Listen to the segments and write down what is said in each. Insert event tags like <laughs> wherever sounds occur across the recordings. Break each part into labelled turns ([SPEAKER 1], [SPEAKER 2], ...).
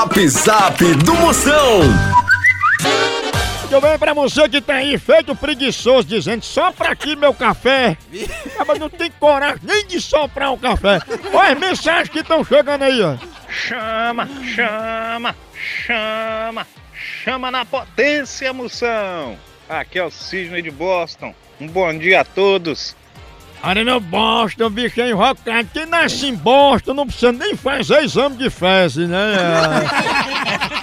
[SPEAKER 1] Zap Zap do Moção.
[SPEAKER 2] Eu venho pra você que tá aí feito preguiçoso, dizendo só pra aqui meu café. <laughs> Mas não tem coragem nem de soprar o café. Olha as mensagens que estão chegando aí, ó.
[SPEAKER 3] Chama, chama, chama, chama na potência, moção. Aqui é o Sidney de Boston. Um bom dia a todos.
[SPEAKER 2] Olha no Boston, bicho é invocado. Quem nasce em Boston não precisa nem fazer exame de fezes, né?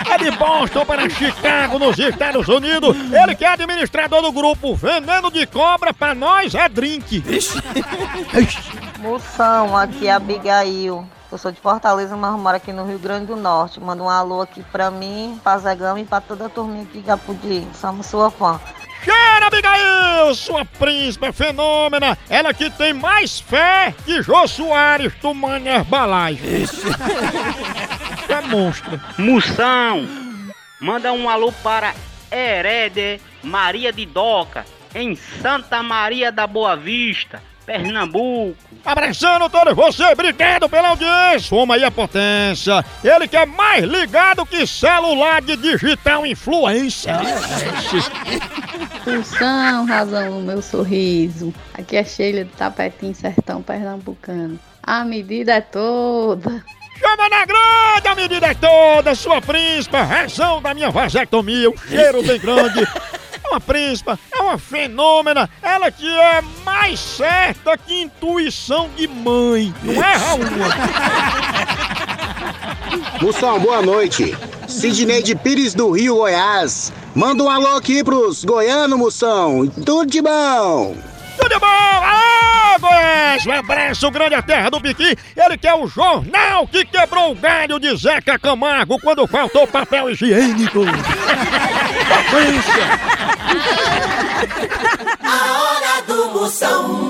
[SPEAKER 2] É de Boston para Chicago, nos Estados Unidos. Ele que é administrador do grupo Veneno de Cobra, pra nós é drink.
[SPEAKER 4] Moção, aqui é a Abigail. Eu sou de Fortaleza, mas moro aqui no Rio Grande do Norte. Manda um alô aqui pra mim, pra Zegama e pra toda a turminha aqui de Apudi. Somos sua fã.
[SPEAKER 2] Abigail, sua príncipe fenômena. Ela que tem mais fé que Jô Soares tomando Herbalife. é monstro.
[SPEAKER 5] Moção, manda um alô para Herede Maria de Doca, em Santa Maria da Boa Vista, Pernambuco.
[SPEAKER 2] Abraçando todos vocês, obrigado pela audiência. Vamos aí a potência. Ele que é mais ligado que celular de digital influência.
[SPEAKER 6] Função, razão no meu sorriso. Aqui é Sheila do Tapetim Sertão Pernambucano. A medida é toda.
[SPEAKER 2] Chama na grande, a medida é toda, sua príncipa, razão da minha vasectomia, o cheiro bem grande. É uma príncipa, é uma fenômena, ela que é mais certa que intuição de mãe. Não erra uma.
[SPEAKER 7] Moção, boa noite. Sidney de Pires do Rio, Goiás. Manda um alô aqui pros goianos, Moção. Tudo de bom.
[SPEAKER 2] Tudo bom? Alô, Goiás! Um abraço grande à terra do Piqui. Ele que é o jornal que quebrou o galho de Zeca Camargo quando faltou papel higiênico. <laughs> Potência!
[SPEAKER 8] A hora do Moção.